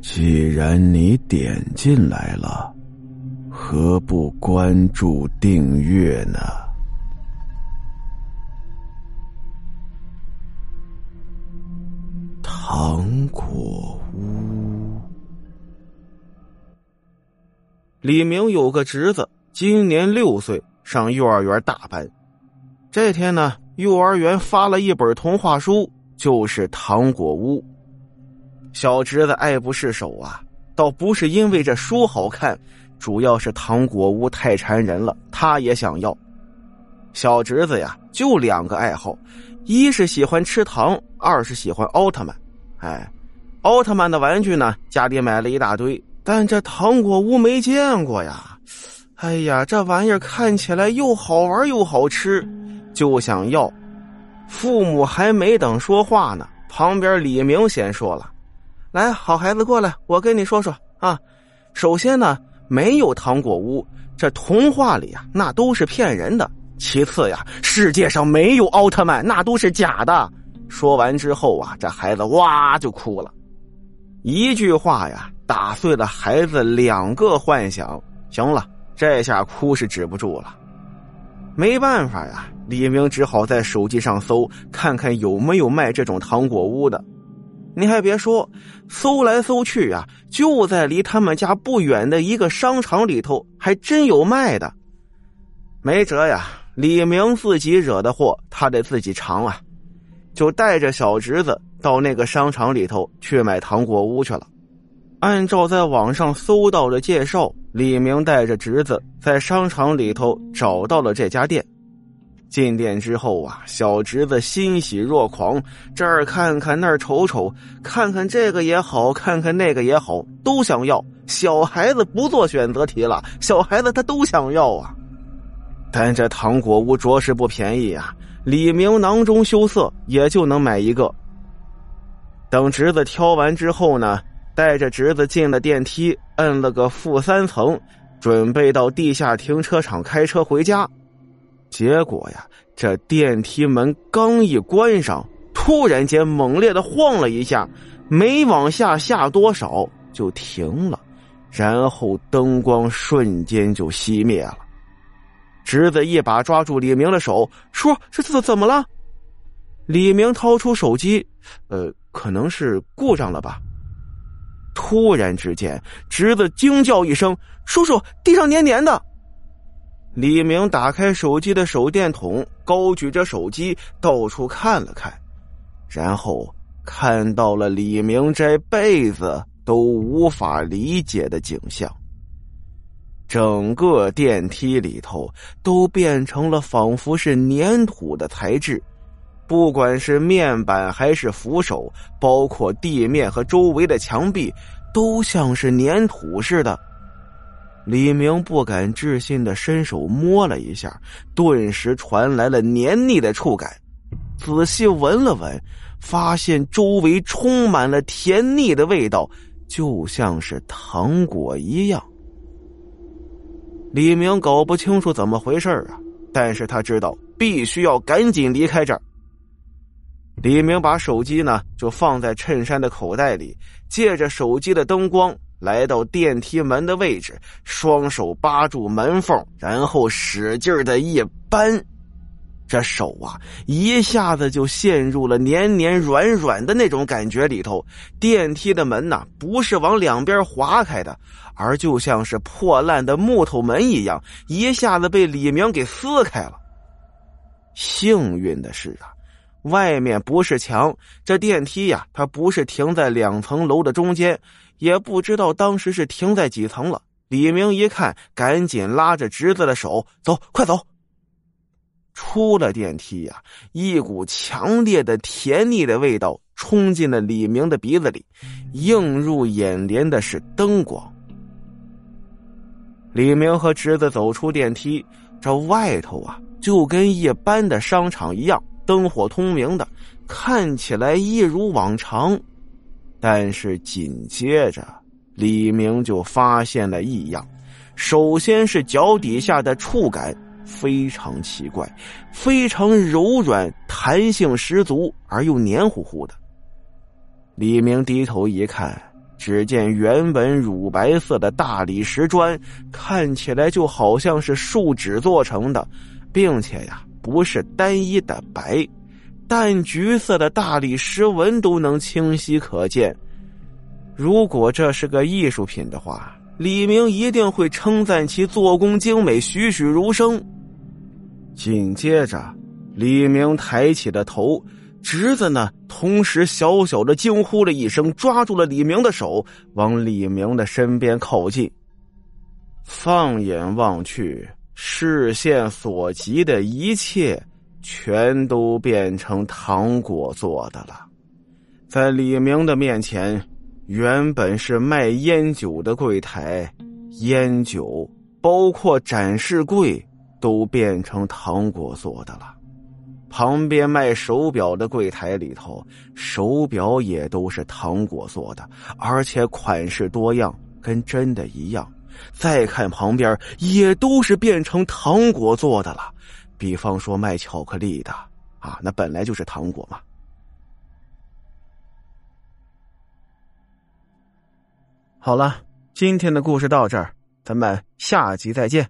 既然你点进来了，何不关注订阅呢？糖果屋。李明有个侄子，今年六岁，上幼儿园大班。这天呢，幼儿园发了一本童话书，就是《糖果屋》。小侄子爱不释手啊，倒不是因为这书好看，主要是糖果屋太馋人了，他也想要。小侄子呀，就两个爱好，一是喜欢吃糖，二是喜欢奥特曼。哎，奥特曼的玩具呢，家里买了一大堆，但这糖果屋没见过呀。哎呀，这玩意儿看起来又好玩又好吃，就想要。父母还没等说话呢，旁边李明先说了。来，好孩子，过来，我跟你说说啊。首先呢，没有糖果屋，这童话里啊，那都是骗人的。其次呀，世界上没有奥特曼，那都是假的。说完之后啊，这孩子哇就哭了，一句话呀，打碎了孩子两个幻想。行了，这下哭是止不住了。没办法呀，李明只好在手机上搜，看看有没有卖这种糖果屋的。你还别说，搜来搜去啊，就在离他们家不远的一个商场里头，还真有卖的。没辙呀，李明自己惹的祸，他得自己尝啊，就带着小侄子到那个商场里头去买糖果屋去了。按照在网上搜到的介绍，李明带着侄子在商场里头找到了这家店。进店之后啊，小侄子欣喜若狂，这儿看看那儿瞅瞅，看看这个也好，看看那个也好，都想要。小孩子不做选择题了，小孩子他都想要啊。但这糖果屋着实不便宜啊，李明囊中羞涩，也就能买一个。等侄子挑完之后呢，带着侄子进了电梯，摁了个负三层，准备到地下停车场开车回家。结果呀，这电梯门刚一关上，突然间猛烈的晃了一下，没往下下多少就停了，然后灯光瞬间就熄灭了。侄子一把抓住李明的手，说：“这怎怎么了？”李明掏出手机，呃，可能是故障了吧。突然之间，侄子惊叫一声：“叔叔，地上黏黏的！”李明打开手机的手电筒，高举着手机到处看了看，然后看到了李明这辈子都无法理解的景象：整个电梯里头都变成了仿佛是粘土的材质，不管是面板还是扶手，包括地面和周围的墙壁，都像是粘土似的。李明不敢置信的伸手摸了一下，顿时传来了黏腻的触感。仔细闻了闻，发现周围充满了甜腻的味道，就像是糖果一样。李明搞不清楚怎么回事啊，但是他知道必须要赶紧离开这儿。李明把手机呢就放在衬衫的口袋里，借着手机的灯光。来到电梯门的位置，双手扒住门缝，然后使劲的一扳，这手啊一下子就陷入了黏黏软软的那种感觉里头。电梯的门呐，不是往两边划开的，而就像是破烂的木头门一样，一下子被李明给撕开了。幸运的是啊，外面不是墙，这电梯呀，它不是停在两层楼的中间。也不知道当时是停在几层了。李明一看，赶紧拉着侄子的手走，快走。出了电梯呀，一股强烈的甜腻的味道冲进了李明的鼻子里，映入眼帘的是灯光。李明和侄子走出电梯，这外头啊，就跟一般的商场一样，灯火通明的，看起来一如往常。但是紧接着，李明就发现了异样。首先是脚底下的触感非常奇怪，非常柔软，弹性十足，而又黏糊糊的。李明低头一看，只见原本乳白色的大理石砖，看起来就好像是树脂做成的，并且呀，不是单一的白，淡橘色的大理石纹都能清晰可见。如果这是个艺术品的话，李明一定会称赞其做工精美、栩栩如生。紧接着，李明抬起了头。侄子呢？同时小小的惊呼了一声，抓住了李明的手，往李明的身边靠近。放眼望去，视线所及的一切，全都变成糖果做的了。在李明的面前，原本是卖烟酒的柜台，烟酒包括展示柜，都变成糖果做的了。旁边卖手表的柜台里头，手表也都是糖果做的，而且款式多样，跟真的一样。再看旁边，也都是变成糖果做的了。比方说卖巧克力的，啊，那本来就是糖果嘛。好了，今天的故事到这儿，咱们下集再见。